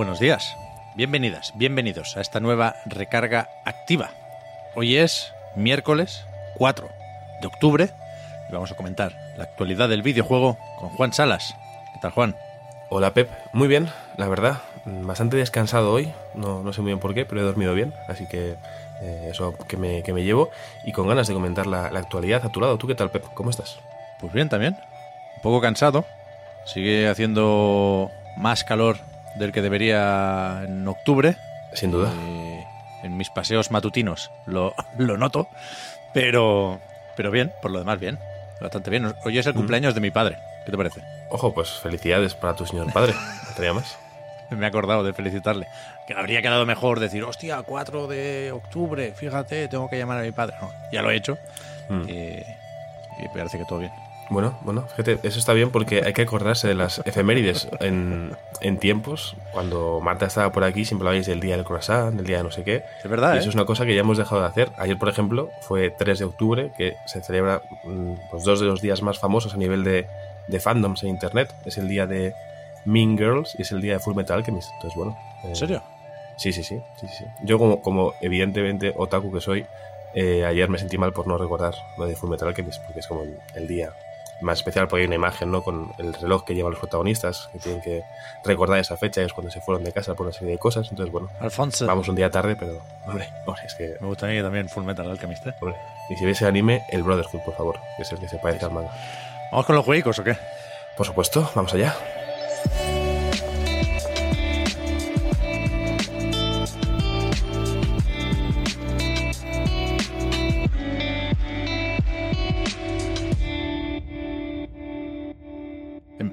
Buenos días, bienvenidas, bienvenidos a esta nueva recarga activa. Hoy es miércoles 4 de octubre y vamos a comentar la actualidad del videojuego con Juan Salas. ¿Qué tal, Juan? Hola Pep, muy bien, la verdad. Bastante descansado hoy, no, no sé muy bien por qué, pero he dormido bien, así que eh, eso que me, que me llevo y con ganas de comentar la, la actualidad a tu lado. ¿Tú qué tal Pep? ¿Cómo estás? Pues bien, también. Un poco cansado. Sigue haciendo más calor del que debería en octubre. Sin duda. Eh, en mis paseos matutinos lo, lo noto, pero, pero bien, por lo demás bien. Bastante bien. Hoy es el cumpleaños de mi padre. ¿Qué te parece? Ojo, pues felicidades para tu señor padre. ¿Te más? Me he acordado de felicitarle. Que habría quedado mejor decir, hostia, 4 de octubre, fíjate, tengo que llamar a mi padre. No, ya lo he hecho. Mm. Y, y parece que todo bien. Bueno, bueno, fíjate, eso está bien porque hay que acordarse de las efemérides en, en tiempos. Cuando Marta estaba por aquí, siempre hablabais del día del croissant, del día de no sé qué. Es verdad, Y ¿eh? eso es una cosa que ya hemos dejado de hacer. Ayer, por ejemplo, fue 3 de octubre, que se celebra mm, pues, dos de los días más famosos a nivel de, de fandoms en internet. Es el día de Mean Girls y es el día de Full Metal Alchemist. Entonces, bueno. eh, ¿En serio? Sí, sí, sí, sí, sí. Yo como, como evidentemente otaku que soy, eh, ayer me sentí mal por no recordar lo de Full Metal Alchemist, porque es como el, el día más especial, porque hay una imagen, ¿no? Con el reloj que llevan los protagonistas, que tienen que recordar esa fecha, es cuando se fueron de casa por una serie de cosas. Entonces, bueno, Alfonso. vamos un día tarde, pero, hombre, hombre, es que, Me gustaría también Full Metal Alchemist. ¿eh? hombre. Y si ves el anime, el Brotherhood, por favor, que es el que se parece al manga. ¿Vamos con los juegos o qué? Por supuesto, vamos allá.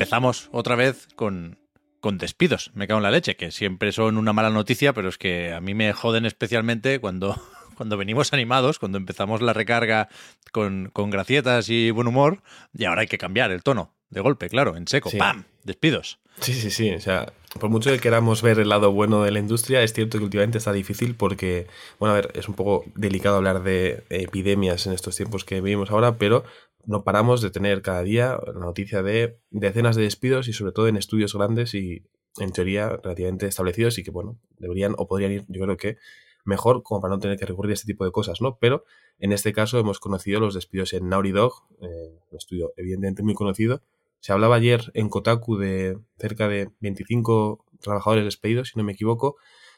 Empezamos otra vez con, con despidos. Me cago en la leche, que siempre son una mala noticia, pero es que a mí me joden especialmente cuando, cuando venimos animados, cuando empezamos la recarga con, con gracietas y buen humor, y ahora hay que cambiar el tono. De golpe, claro, en seco. Sí. ¡Pam! Despidos. Sí, sí, sí. O sea, por mucho que queramos ver el lado bueno de la industria, es cierto que últimamente está difícil porque, bueno, a ver, es un poco delicado hablar de epidemias en estos tiempos que vivimos ahora, pero no paramos de tener cada día la noticia de decenas de despidos y sobre todo en estudios grandes y en teoría relativamente establecidos y que, bueno, deberían o podrían ir, yo creo que mejor como para no tener que recurrir a este tipo de cosas, ¿no? Pero en este caso hemos conocido los despidos en Naughty Dog, eh, un estudio evidentemente muy conocido, se hablaba ayer en Kotaku de cerca de 25 trabajadores despedidos, si no me equivoco.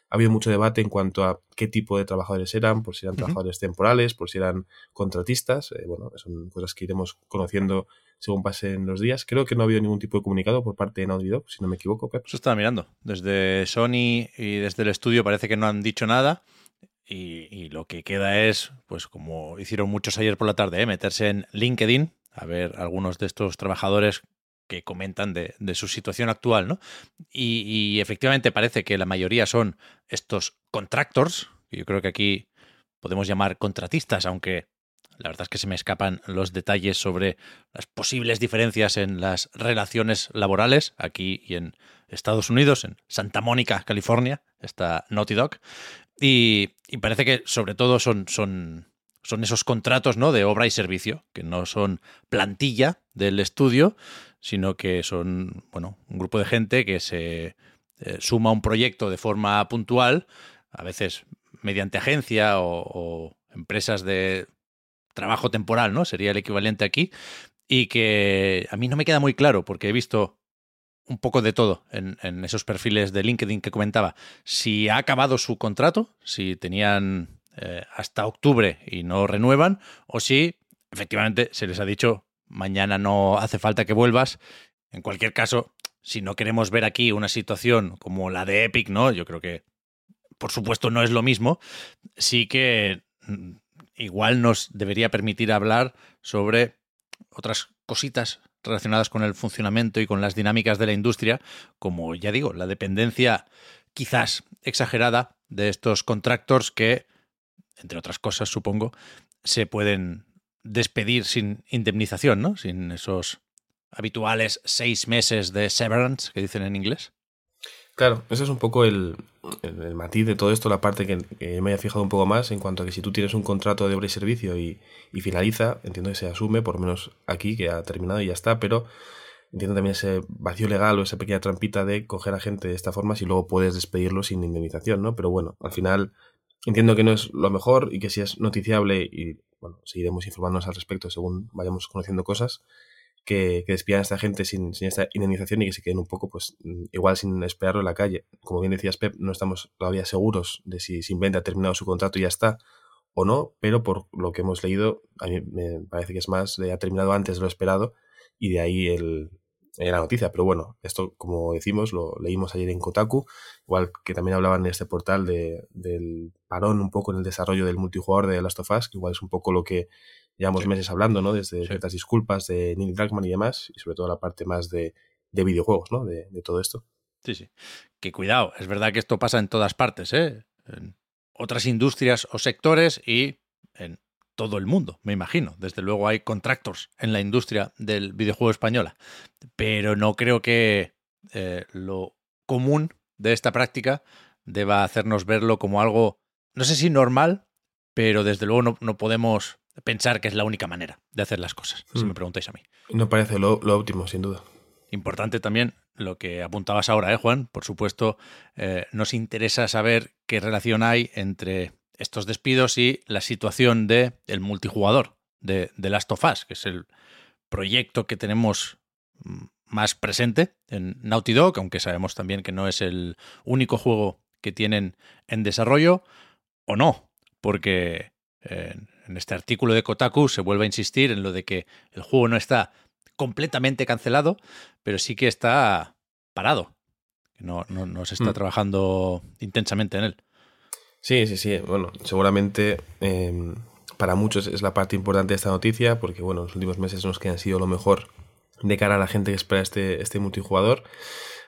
Ha habido mucho debate en cuanto a qué tipo de trabajadores eran, por si eran trabajadores temporales, por si eran contratistas. Eh, bueno, son cosas que iremos conociendo según pasen los días. Creo que no ha habido ningún tipo de comunicado por parte de Naughty Dog, si no me equivoco, Pep. Eso estaba mirando. Desde Sony y desde el estudio parece que no han dicho nada. Y, y lo que queda es, pues como hicieron muchos ayer por la tarde, ¿eh? meterse en LinkedIn a ver algunos de estos trabajadores que comentan de, de su situación actual, ¿no? Y, efectivamente parece que la mayoría son estos contractors, que yo creo que aquí podemos llamar contratistas, aunque la verdad es que se me escapan los detalles sobre las posibles diferencias en las relaciones laborales aquí y en Estados Unidos, en Santa Mónica, California, está Naughty Dog. Y, y parece que sobre todo son, son, son esos contratos ¿no? de obra y servicio, que no son plantilla del estudio, sino que son bueno, un grupo de gente que se eh, suma a un proyecto de forma puntual, a veces mediante agencia o, empresas de trabajo temporal, ¿no? Sería el equivalente aquí. Y que a mí no me queda muy claro, porque he visto un poco de todo en, en esos perfiles de LinkedIn que comentaba. Si ha acabado su contrato, si tenían eh, hasta octubre y no renuevan, o si efectivamente se les ha dicho mañana no hace falta que vuelvas. En cualquier caso, si no queremos ver aquí una situación como la de Epic, ¿no? Yo creo que, por supuesto, no es lo mismo. Sí que mm, igual nos debería permitir hablar sobre otras cositas relacionadas con el funcionamiento y con las dinámicas de la industria, como ya digo, la dependencia quizás exagerada de estos contractors que, entre otras cosas, supongo, se pueden despedir sin indemnización, ¿no? Sin esos habituales seis meses de severance que dicen en inglés. Claro, ese es un poco el, el, matiz de todo esto, la parte que, me haya fijado un poco más en cuanto a que si tú tienes un contrato de obra y servicio y, y, finaliza, entiendo que se asume, por lo menos aquí, que ha terminado y ya está, pero entiendo también ese vacío legal o esa pequeña trampita de coger a gente de esta forma si luego puedes despedirlo sin indemnización, ¿no? Pero bueno, al final entiendo que no es lo mejor y que si es noticiable y bueno, seguiremos informándonos al respecto según vayamos conociendo cosas que, despidan a esta gente sin, esta indemnización y que se queden un poco, pues, mm, igual sin esperarlo en la calle. Como bien decías, Pep, no estamos todavía seguros de si Sinvente ha terminado su contrato y ya está o no, pero por lo que hemos leído, a mí me parece que es más, ha terminado antes de lo esperado y de ahí el, la noticia. Pero bueno, esto, como decimos, lo leímos ayer en Kotaku, igual que también hablaban en este portal de, del parón un poco en el desarrollo del multijugador de Last of Us, que igual es un poco lo que llevamos meses hablando, ¿no? Desde ciertas disculpas de Neil Druckmann y demás, y sobre todo la parte más de, videojuegos, ¿no? De, todo esto. Sí, sí. Que cuidado, es verdad que esto pasa en todas partes, ¿eh? En otras industrias o sectores y en todo el mundo, me imagino. Desde luego hay contractors en la industria del videojuego española, pero no creo que eh, lo común de esta práctica deba hacernos verlo como algo, no sé si normal, pero desde luego no, no podemos pensar que es la única manera de hacer las cosas, si me mm. preguntáis a mí. No parece lo, óptimo, sin duda. Importante también lo que apuntabas ahora, ¿eh, Juan? Por supuesto, eh, nos interesa saber qué relación hay entre estos despidos y la situación del el multijugador de, de Last of Us, que es el proyecto que tenemos mm, más presente en Naughty Dog, aunque sabemos también que no es el único juego que tienen en desarrollo, o no, porque eh, en este artículo de Kotaku se vuelve a insistir en lo de que el juego no está completamente cancelado, pero sí que está parado. No, no, se está mm. trabajando intensamente en él. Sí, sí, sí. Bueno, seguramente em, para muchos es la parte importante de esta noticia, porque bueno, los últimos meses nos que han sido lo mejor de cara a la gente que espera este, este multijugador.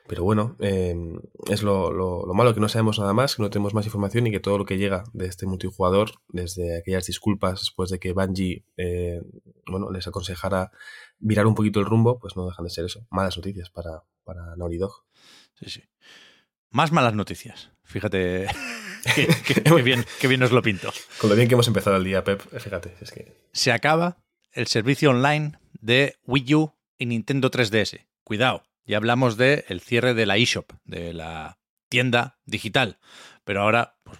Pero bueno, em, es lo, malo que no sabemos nada más, que no tenemos más información y que todo lo que llega de este multijugador, desde aquellas disculpas después de que Bungie eh, bueno, les aconsejara mirar un poquito el rumbo, pues no dejan de ser eso. Malas noticias para, para Naughty. Sí, sí. Más malas noticias. Fíjate qué, bien, qué bien nos lo pinto. Con lo bien que hemos empezado el día, Pep, fíjate. Es que... Se acaba el servicio online de Wii U y Nintendo 3DS. Cuidado, ya hablamos del el cierre de la eShop, de la tienda digital, pero ahora pues,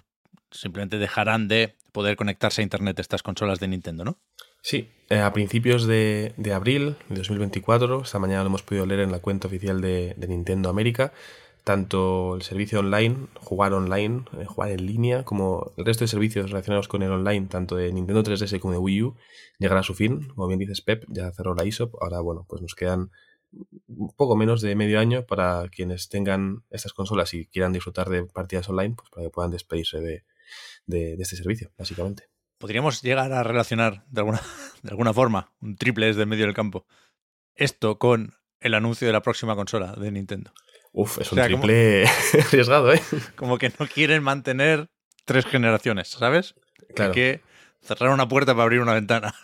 simplemente dejarán de poder conectarse a Internet estas consolas de Nintendo, ¿no? Sí, eh, a principios de, abril de 2024, esta mañana lo hemos podido leer en la cuenta oficial de, Nintendo América, tanto el servicio online, jugar online, eh, jugar en línea, como el resto de servicios relacionados con el online, tanto de Nintendo 3DS como de Wii U, llegará a su fin. Como bien dices Pep, ya cerró la eShop, ahora bueno, pues nos quedan un poco menos de medio año para quienes tengan estas consolas y quieran disfrutar de partidas online, pues para que puedan despedirse de, este servicio, básicamente. Podríamos llegar a relacionar de alguna, de alguna forma un triple desde el medio del campo esto con el anuncio de la próxima consola de Nintendo. Uf, es un triple arriesgado, ¿eh? Como que no quieren mantener tres generaciones, ¿sabes? Claro. Hay que cerrar una puerta para abrir una ventana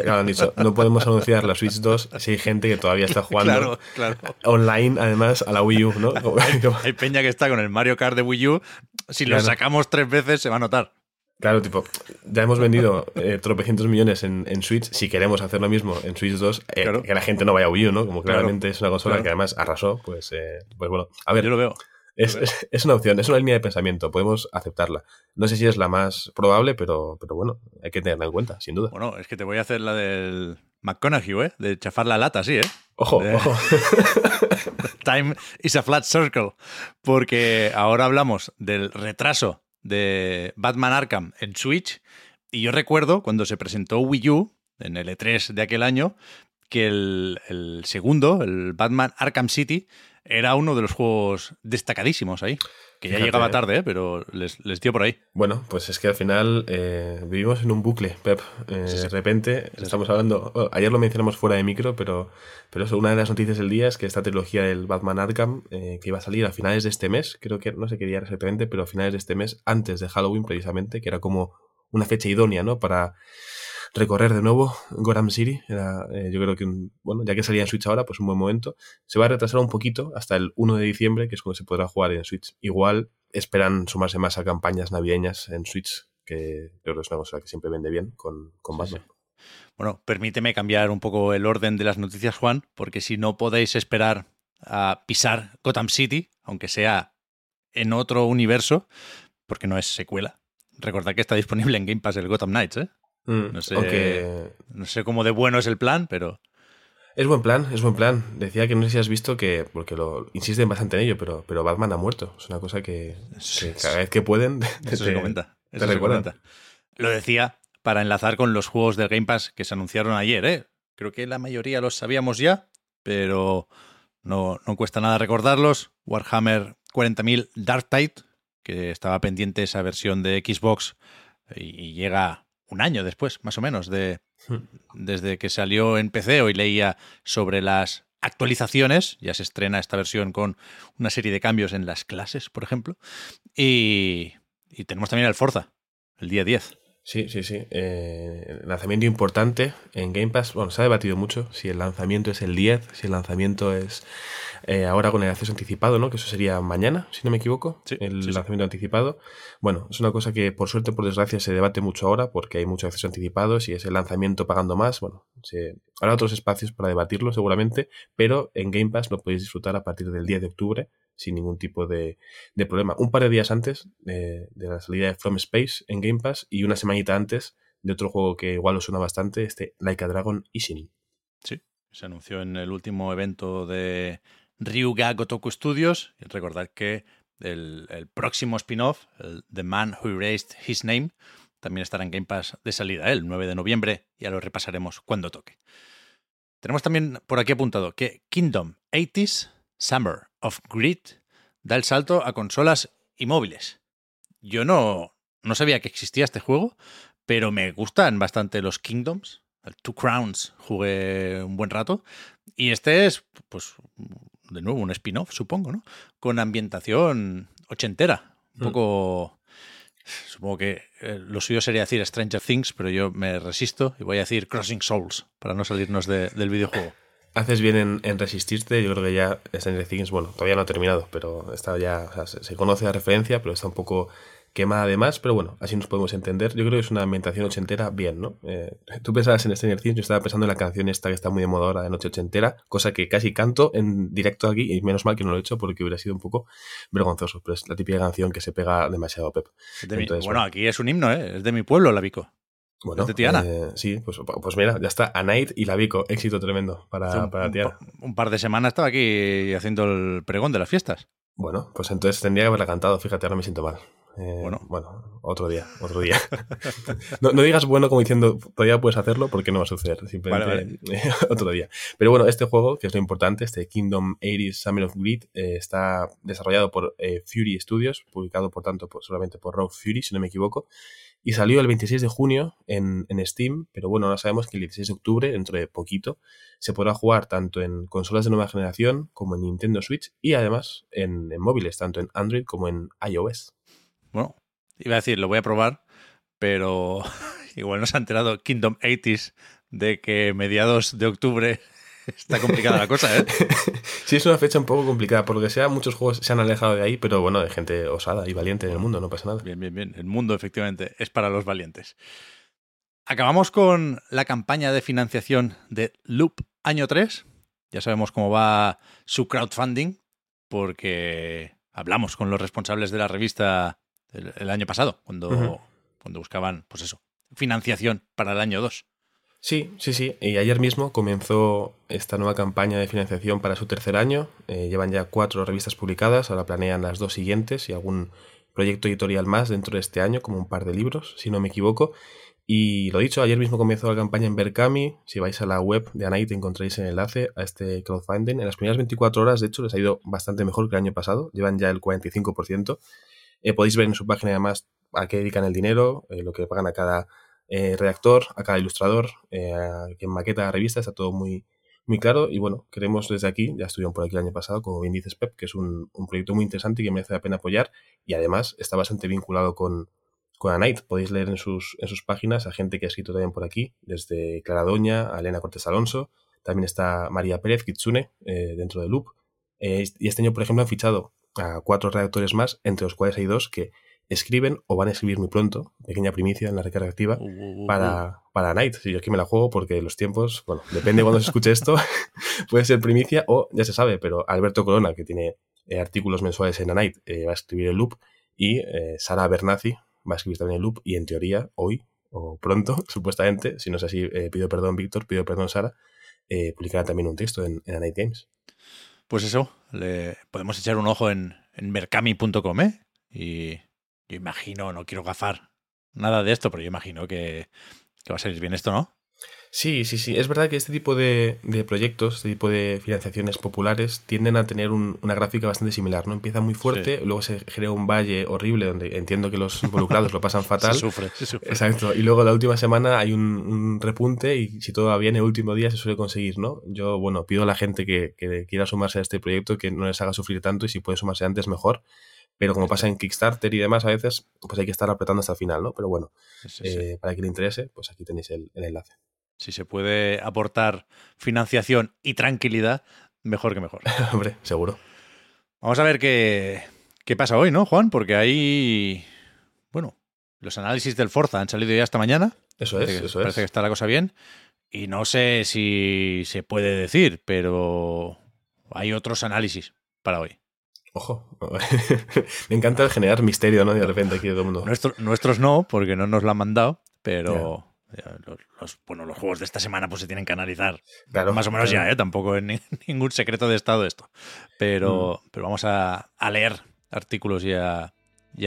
han dicho, no podemos anunciar la Switch 2 si hay gente que todavía está jugando online, además, a la Wii U, ¿no? Hay, peña que está con el Mario Kart de Wii U. Si lo sacamos tres veces, se va a notar. Claro, tipo, ya hemos vendido eh, tropecientos millones en, Switch. Si queremos hacer lo mismo en Switch 2, eh, que la gente no vaya a Wii U, ¿no? Como claramente es una consola que además arrasó, pues, eh, pues bueno. A ver, yo lo veo. Es, una opción, es una línea de pensamiento, podemos aceptarla. No sé si es la más probable, pero, pero bueno, hay que tenerla en cuenta, sin duda. Bueno, es que te voy a hacer la del McConaughey, ¿eh? De chafar la lata, sí, ¿eh? Ojo, ojo. Time is a flat circle. Porque ahora hablamos del retraso de Batman Arkham en Switch. Y yo recuerdo cuando se presentó Wii U, en el E3 de aquel año, que el, el segundo, el Batman Arkham City, era uno de los juegos destacadísimos ahí. Que ya Fíjate, llegaba ¿eh? tarde, ¿eh? pero les, les dio por ahí. Bueno, pues es que al final eh, vivimos en un bucle, Pep. Eh, Sí, sí. De repente estamos hablando, bueno, ayer lo mencionamos fuera de micro, pero, pero eso, una de las noticias del día es que esta trilogía del Batman Arkham, eh, que iba a salir a finales de este mes, creo que no sé qué día exactamente, pero a finales de este mes, antes de Halloween precisamente, que era como una fecha idónea, ¿no? Para recorrer de nuevo Gotham City. Era, eh, yo creo que, un- bueno, ya que salía en Switch ahora, pues un buen momento. Se va a retrasar un poquito hasta el 1 de diciembre, que es cuando se podrá jugar en Switch. Igual esperan sumarse más a campañas navideñas en Switch, que creo que es una cosa que siempre vende bien con, con Sí, Batman. Bueno, permíteme cambiar un poco el orden de las noticias, Juan, porque si no podéis esperar a pisar Gotham City, aunque sea en otro universo, porque no es secuela. Recordad que está disponible en Game Pass el Gotham Knights, ¿eh? Mm, No sé- Aunque No sé cómo de bueno es el plan, pero es buen plan, es buen plan. Decía que no sé si has visto que, porque lo insisten bastante en ello, pero, pero Batman ha muerto. Es una cosa que, que cada vez que pueden te, eso se comenta. te eso se recuerdan. comenta. Lo decía para enlazar con los juegos de Game Pass que se anunciaron ayer, ¿eh? Creo que la mayoría los sabíamos ya, pero no, no cuesta nada recordarlos. Warhammer 40.000 Dark Tide, que estaba pendiente esa versión de Xbox y, y llega un año después, más o menos, de desde que salió en PC. Hoy leía sobre las actualizaciones. Ya se estrena esta versión con una serie de cambios en las clases, por ejemplo. Y, y tenemos también el Forza, el día 10. Sí, sí, sí. Eh, lanzamiento importante en Game Pass. Bueno, se ha debatido mucho si el lanzamiento es el 10, si el lanzamiento es eh, ahora con el acceso anticipado, ¿no? Que eso sería mañana, si no me equivoco. Sí, el sí, sí. lanzamiento anticipado. Bueno, es una cosa que por suerte, por desgracia, se debate mucho ahora porque hay mucho acceso anticipado. Si es el lanzamiento pagando más, bueno, se- habrá otros espacios para debatirlo seguramente, pero en Game Pass lo podéis disfrutar a partir del 10 de octubre sin ningún tipo de, problema. Un par de días antes de, de la salida de From Space en Game Pass y una semanita antes de otro juego que igual os suena bastante, este Like a Dragon Ishin. Sí, se anunció en el último evento de Ryuga Gotoku Studios. Recordad que el, el próximo spin-off, The Man Who Erased His Name, también estará en Game Pass de salida ¿eh? el 9 de noviembre. Ya lo repasaremos cuando toque. Tenemos también por aquí apuntado que Kingdom 80s Summer of Greed da el salto a consolas y móviles. Yo no, no sabía que existía este juego, pero me gustan bastante los Kingdoms. El Two Crowns jugué un buen rato. Y este es, pues, de nuevo, un spin-off, supongo, ¿no? Con ambientación ochentera. Un Mm. poco. Supongo que eh, lo suyo sería decir Stranger Things, pero yo me resisto y voy a decir Crossing Souls para no salirnos de- del videojuego. Haces bien en, en resistirte, yo creo que ya Stranger Things, bueno, todavía no ha terminado, pero está ya, o sea, se, se conoce la referencia, pero está un poco quemada además, pero bueno, así nos podemos entender. Yo creo que es una ambientación ochentera bien, ¿no? Eh, tú pensabas en Stranger Things, yo estaba pensando en la canción esta que está muy de moda ahora de Noche Ochentera, cosa que casi canto en directo aquí, y menos mal que no lo he hecho porque hubiera sido un poco vergonzoso, pero es la típica canción que se pega demasiado a Pep. Mi- bueno. aquí es un himno, ¿eh? Es de mi pueblo, la Vico. Bueno, ¿Es de Tiana? eh, sí, pues, pues mira, ya está, A Night y la Vico, éxito tremendo para, un, para Tiana. un par de semanas estaba aquí haciendo el pregón de las fiestas. Bueno, pues entonces tendría que haberla cantado, fíjate, ahora me siento mal. Eh, Bueno. bueno. otro día, otro día. no, no digas bueno como diciendo todavía puedes hacerlo porque no va a suceder, simplemente otro día. Pero bueno, este juego, que es lo importante, este Kingdom 80 Summer of Greed, eh, está desarrollado por eh, Fury Studios, publicado por tanto por- solamente por Rogue Fury, si no me equivoco, y salió el 26 de junio en, en Steam, pero bueno, ahora sabemos que el 16 de octubre, dentro de poquito, se podrá jugar tanto en consolas de nueva generación como en Nintendo Switch y además en, en móviles, tanto en Android como en iOS. Bueno, iba a decir, lo voy a probar, pero igual no se ha enterado Kingdom 80s de que mediados de octubre está complicada la cosa, ¿eh? Sí, es una fecha un poco complicada, por lo que sea, muchos juegos se han alejado de ahí, pero bueno, hay gente osada y valiente en el mundo, no pasa nada. Bien, bien, bien. El mundo, efectivamente, es para los valientes. Acabamos con la campaña de financiación de Loop Año 3. Ya sabemos cómo va su crowdfunding, porque hablamos con los responsables de la revista el, el año pasado, cuando, cuando buscaban, pues eso, financiación para el año 2. Sí, sí, sí. Y ayer mismo comenzó esta nueva campaña de financiación para su tercer año. Eh, llevan ya cuatro revistas publicadas, ahora planean las dos siguientes y algún proyecto editorial más dentro de este año, como un par de libros, si no me equivoco. Y lo dicho, ayer mismo comenzó la campaña en Berkami. Si vais a la web de Anite encontráis el enlace a este crowdfunding. En las primeras 24 horas, de hecho, les ha ido bastante mejor que el año pasado. Llevan ya el 45%. Eh, podéis ver en su página además a qué dedican el dinero, eh, lo que pagan a cada eh, redactor, a cada ilustrador, quien maqueta la revista. Está todo muy, muy claro. Y bueno, queremos desde aquí, ya estuvieron por aquí el año pasado, como bien dices Pep, que es un, proyecto muy interesante y que merece la pena apoyar. Y además está bastante vinculado con con. Podéis leer en sus, en sus páginas a gente que ha escrito también por aquí, desde Clara Doña a Elena Cortés Alonso. También está María Pérez Kitsune eh, dentro de Loop. Eh, y este año, por ejemplo, han fichado a cuatro redactores más, entre los cuales hay dos que escriben o van a escribir muy pronto, pequeña primicia en la recarga activa, uh, uh, uh, para, para Night. Si yo aquí me la juego porque los tiempos, bueno, depende de cuando se escuche esto, puede ser primicia o ya se sabe, pero Alberto Corona, que tiene eh, artículos mensuales en A Night, va a escribir el loop, y Sara Bernazzi, va a escribir también el loop y en teoría hoy o pronto, supuestamente, si no es así, eh, pido perdón Víctor, pido perdón Sara, eh, publicará también un texto en, en Night Games. Pues eso, le podemos echar un ojo en, en mercami.com, ¿eh? Y yo imagino, no quiero gafar nada de esto, pero yo imagino que, que va a salir bien esto, ¿no? Sí, sí, sí. Es verdad que este tipo de, proyectos, este tipo de financiaciones populares tienden a tener una gráfica bastante similar, ¿no? Empieza muy fuerte, luego se crea un valle horrible donde entiendo que los involucrados lo pasan fatal. se sufre, se sufre. Exacto. Y luego la última semana hay un, repunte y si todo va bien, el último día se suele conseguir, ¿no? Yo, bueno, pido a la gente que, quiera sumarse a este proyecto que no les haga sufrir tanto y si puede sumarse antes, mejor pero como pasa en Kickstarter y demás a veces, pues hay que estar apretando hasta el final, ¿no? Pero bueno, eh, para que le interese, pues aquí tenéis el enlace si se puede aportar financiación y tranquilidad, mejor que mejor. Hombre, seguro. Vamos a ver qué, qué pasa hoy, ¿no, Juan? Porque hay, bueno, los análisis del Forza han salido ya esta mañana. Eso es, eso es. Parece que está la cosa bien. Y no sé si se puede decir, pero hay otros análisis para hoy. Ojo, me encanta generar misterio, ¿no? De repente aquí todo el mundo. nuestros no, porque no nos lo han mandado, pero, los, bueno, los juegos de esta semana pues se tienen que analizar más o menos ya, ¿eh? tampoco es ningún secreto de estado esto. Pero, mm. pero vamos a, leer artículos y a,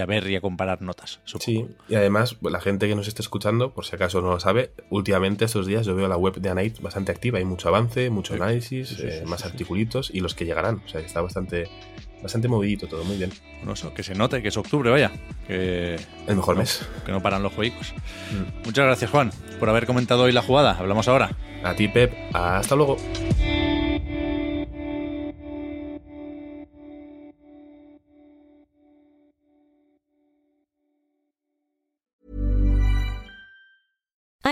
ver y a comparar notas. Sí, y además la gente que nos está escuchando, por si acaso no lo sabe, últimamente estos días yo veo la web de Anite bastante activa, hay mucho avance, mucho análisis, eh, más articulitos y los que llegarán, o sea que está bastante bastante movidito todo, muy bien. Bueno, eso, que se note que es octubre, vaya. Que el mejor mes. Que no paran los juegos. Mm. Muchas gracias, Juan, por haber comentado hoy la jugada. Hablamos ahora. A ti, Pep. Hasta luego.